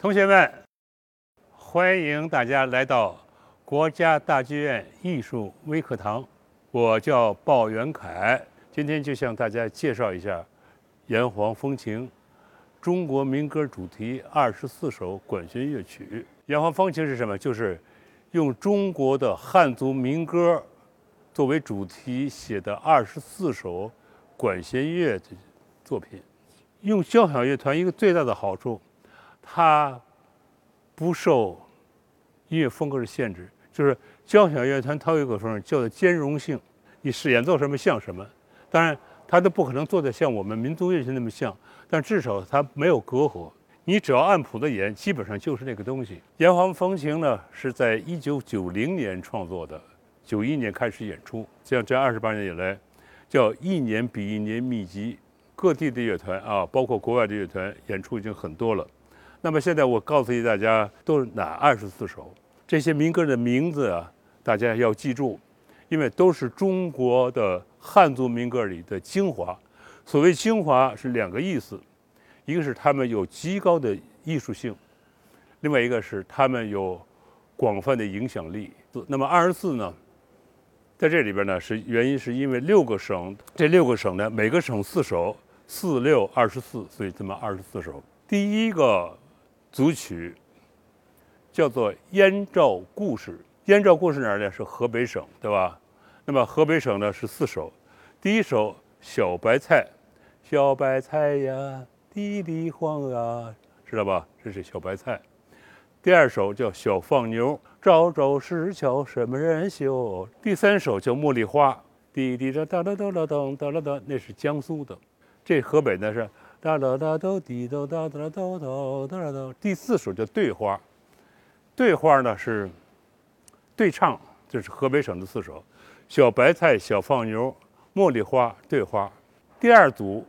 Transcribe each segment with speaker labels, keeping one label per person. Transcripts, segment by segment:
Speaker 1: 同学们，欢迎大家来到国家大剧院艺术微课堂。我叫鲍元凯，今天就向大家介绍一下《炎黄风情》中国民歌主题二十四首管弦乐曲。《炎黄风情》是什么？就是用中国的汉族民歌作为主题写的二十四首管弦乐的作品。用交响乐团一个最大的好处，它不受音乐风格的限制。就是交响乐团它有一个风叫做兼容性，你是演奏什么像什么。当然，它都不可能做得像我们民族乐器那么像，但至少它没有隔阂。你只要按谱子演，基本上就是那个东西。《炎黄风情》呢是在一九九零年创作的，九一年开始演出，这样这二十八年以来，叫一年比一年密集。各地的乐团啊，包括国外的乐团演出已经很多了。那么现在我告诉大家，都是哪二十四首？这些民歌的名字啊，大家要记住，因为都是中国的汉族民歌里的精华。所谓精华是两个意思，一个是他们有极高的艺术性，另外一个是他们有广泛的影响力。那么二十四呢？在这里边呢，是原因是因为六个省，这六个省呢，每个省四首。四六二十四，所以这么二十四首。第一个组曲叫做《燕赵故事》，燕赵故事哪儿呢？是河北省，对吧？那么河北省呢是四首。第一首《小白菜》，小白菜呀，地里黄啊，知道吧？这是小白菜。第二首叫《小放牛》，朝朝石桥什么人修？第三首叫《茉莉花》，滴滴答答答答答答答答，那是江苏的。这河北呢是哒哒哒哆滴哆哒哒哆哆哒哒。第四首叫对花，对花呢是对唱，这是河北省的四首：小白菜、小放牛、茉莉花、对花。第二组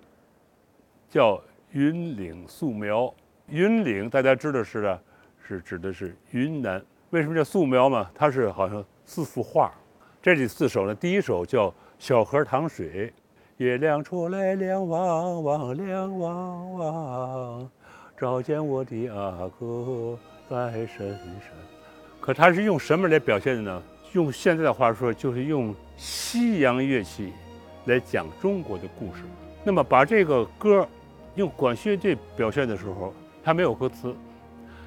Speaker 1: 叫云岭素描，云岭大家知道是的，是指的是云南。为什么叫素描嘛？它是好像四幅画。这里四首呢，第一首叫小河淌水。月亮出来亮汪汪，亮汪汪，照见我的阿哥在深山。可他是用什么来表现的呢？用现在的话说，就是用西洋乐器来讲中国的故事。那么把这个歌用管弦乐队表现的时候，它没有歌词，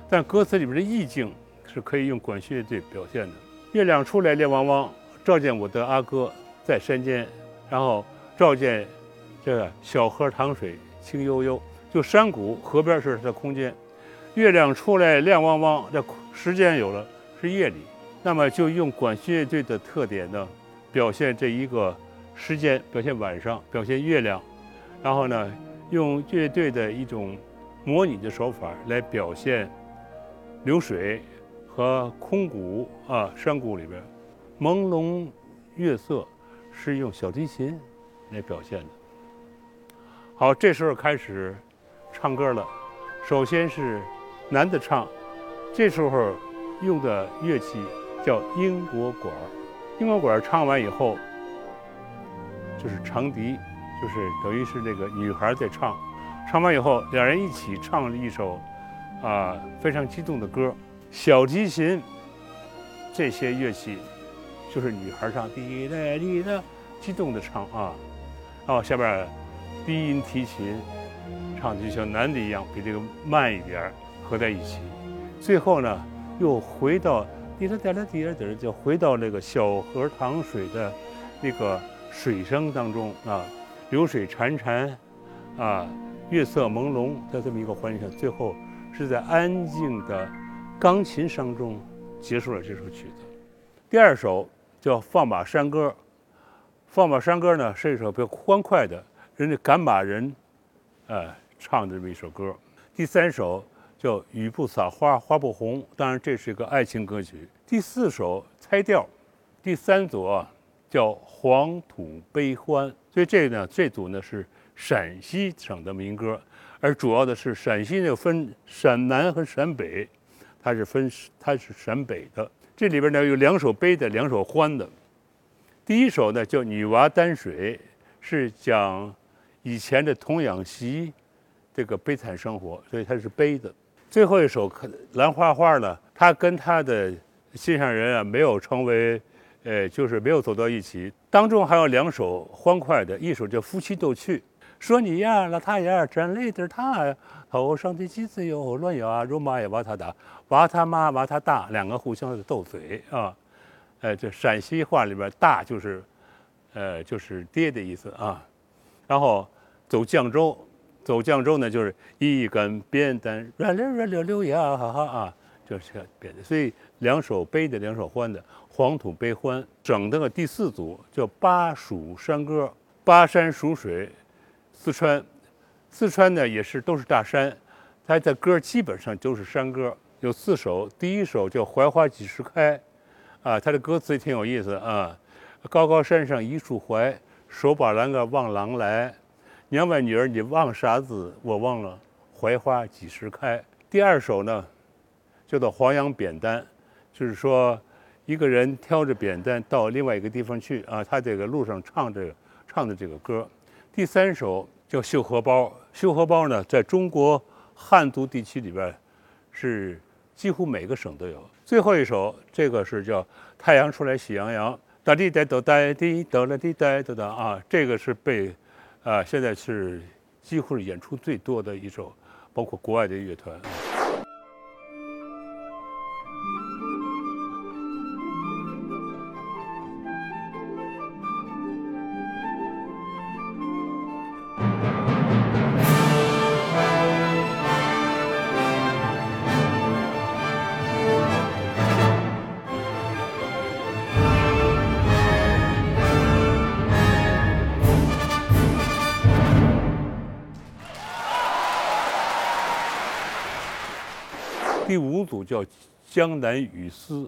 Speaker 1: 但歌词里面的意境是可以用管弦乐队表现的。月亮出来亮汪汪，照见我的阿哥在山间，然后。照见这个小河淌水清悠悠，就山谷河边是它的空间。月亮出来亮汪汪，这时间有了是夜里，那么就用管弦乐队的特点呢，表现这一个时间，表现晚上，表现月亮，然后呢，用乐队的一种模拟的手法来表现流水和空谷啊，山谷里边朦胧月色是用小提琴。来表现的。好，这时候开始唱歌了。首先是男的唱，这时候用的乐器叫英国管。英国管唱完以后，就是长笛，就是等于是那个女孩在唱。唱完以后，两人一起唱了一首啊非常激动的歌。小提琴这些乐器就是女孩唱，滴答滴答，激动的唱啊。哦下边低音提琴唱的就像男的一样，比这个慢一点，合在一起。最后呢，又回到滴答滴答滴答滴，就回到那个小河淌水的那个水声当中啊，流水潺潺啊，月色朦胧的这么一个环境下，最后是在安静的钢琴声中结束了这首曲子。第二首叫《放马山歌》。放马山歌呢是一首比较欢快的，人家赶马人，呃，唱的这么一首歌。第三首叫雨不撒花花不红，当然这是一个爱情歌曲。第四首猜调，第三组啊叫黄土悲欢。所以这个呢这组呢是陕西省的民歌，而主要的是陕西呢分陕南和陕北，它是分它是陕北的。这里边呢有两首悲的，两首欢的。第一首呢叫《女娃担水》，是讲以前的童养媳这个悲惨生活，所以它是悲的。最后一首《兰花花》呢，他跟他的心上人啊没有成为，呃，就是没有走到一起。当中还有两首欢快的，一首叫《夫妻斗趣》，说你呀，老太呀，真累的他，头上的机子又乱咬啊，肉麻也挖他打，挖他妈挖他大，两个互相的斗嘴啊。呃，这陕西话里边“大”就是，呃，就是爹的意思啊。然后走绛州，走绛州呢，就是一根扁担，软溜软溜溜呀，哈哈啊，就是扁的。所以两手背的，两手欢的，黄土悲欢。整的个第四组叫巴蜀山歌，巴山蜀水，四川，四川呢也是都是大山，它的歌基本上都是山歌。有四首，第一首叫《槐花几时开》。啊，他的歌词也挺有意思啊。高高山上一树槐，手把栏杆望郎来。娘们女儿你望啥子？我忘了槐花几时开。第二首呢，叫做黄杨扁担，就是说一个人挑着扁担到另外一个地方去啊。他这个路上唱这个唱的这个歌。第三首叫绣荷包，绣荷包呢，在中国汉族地区里边是几乎每个省都有。最后一首，这个是叫《太阳出来喜洋洋》，哒滴哒哒哒滴哒啦滴哒哒哒啊，这个是被，啊，现在是几乎是演出最多的一首，包括国外的乐团。第五组叫《江南雨丝》，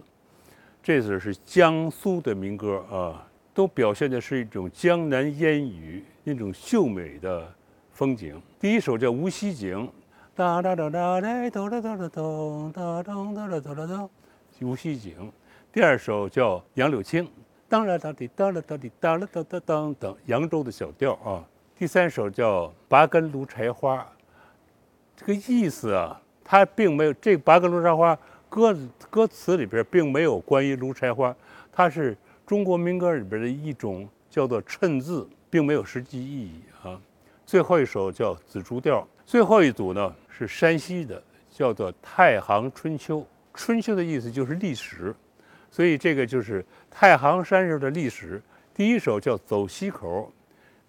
Speaker 1: 这首是江苏的民歌啊，都表现的是一种江南烟雨那种秀美的风景。第一首叫《无锡景》，哒哒哒哒哒哒哒哒哒哒哒哒哒哒哒，无锡景。第二首叫《杨柳青》，当啦哒滴哒啦哒滴哒啦哒哒当等，扬州的小调啊。第三首叫《拔根芦柴花》，这个意思啊。它并没有这八个芦柴花歌歌词里边并没有关于芦柴花，它是中国民歌里边的一种叫做衬字，并没有实际意义啊。最后一首叫紫竹调，最后一组呢是山西的，叫做太行春秋。春秋的意思就是历史，所以这个就是太行山上的历史。第一首叫走西口，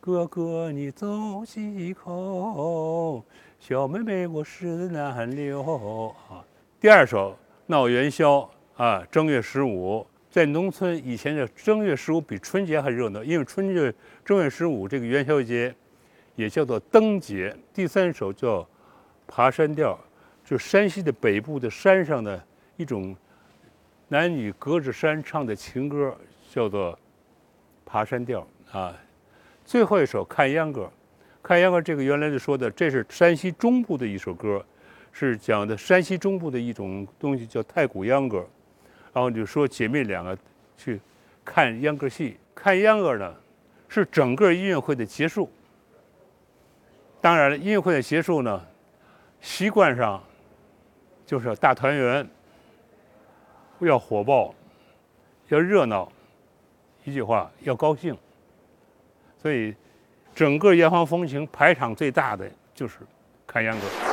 Speaker 1: 哥哥你走西口。小妹妹，我是南流啊。第二首闹元宵啊，正月十五，在农村以前的正月十五比春节还热闹，因为春节正月十五这个元宵节也叫做灯节。第三首叫爬山调，就山西的北部的山上的一种男女隔着山唱的情歌，叫做爬山调啊。最后一首看秧歌。看秧歌，这个原来就说的，这是山西中部的一首歌，是讲的山西中部的一种东西，叫太谷秧歌。然后就说姐妹两个去看秧歌戏，看秧歌呢是整个音乐会的结束。当然了，音乐会的结束呢，习惯上就是大团圆，要火爆，要热闹，一句话要高兴，所以。整个炎黄风情排场最大的就是看秧歌。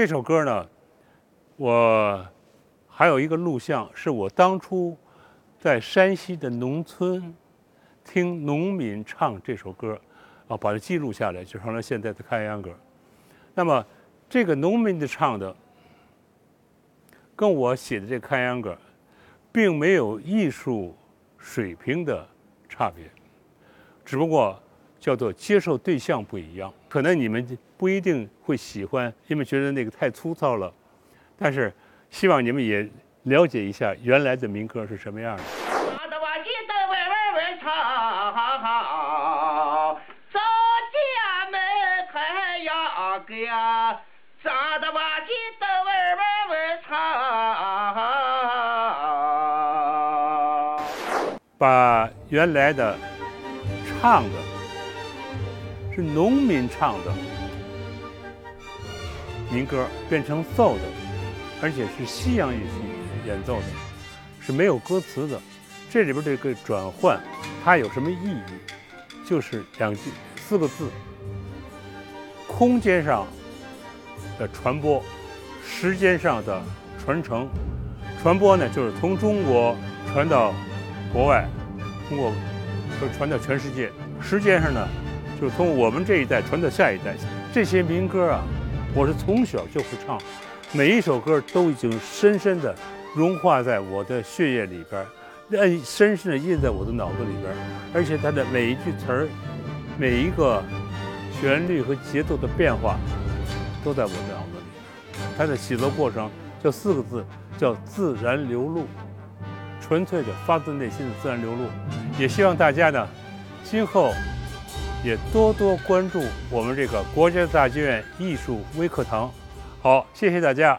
Speaker 1: 这首歌呢，我还有一个录像，是我当初在山西的农村听农民唱这首歌，啊，把它记录下来，就成了现在的看秧歌。那么，这个农民的唱的，跟我写的这看秧歌，并没有艺术水平的差别，只不过。叫做接受对象不一样，可能你们不一定会喜欢，因为觉得那个太粗糙了，但是希望你们也了解一下原来的民歌是什么样的。把原来的唱的是农民唱的民歌变成奏的，而且是西洋乐器演奏的，是没有歌词的。这里边这个转换，它有什么意义？就是两句四个字：空间上的传播，时间上的传承。传播呢，就是从中国传到国外，通过说传到全世界。时间上呢，就是从我们这一代传到下一代。这些民歌啊，我是从小就会唱，每一首歌都已经深深的融化在我的血液里边。印深深的印在我的脑子里边，而且它的每一句词儿、每一个旋律和节奏的变化，都在我的脑子里。它的写作过程叫四个字，叫自然流露，纯粹的发自内心的自然流露。也希望大家呢，今后也多多关注我们这个国家大剧院艺术微课堂。好，谢谢大家。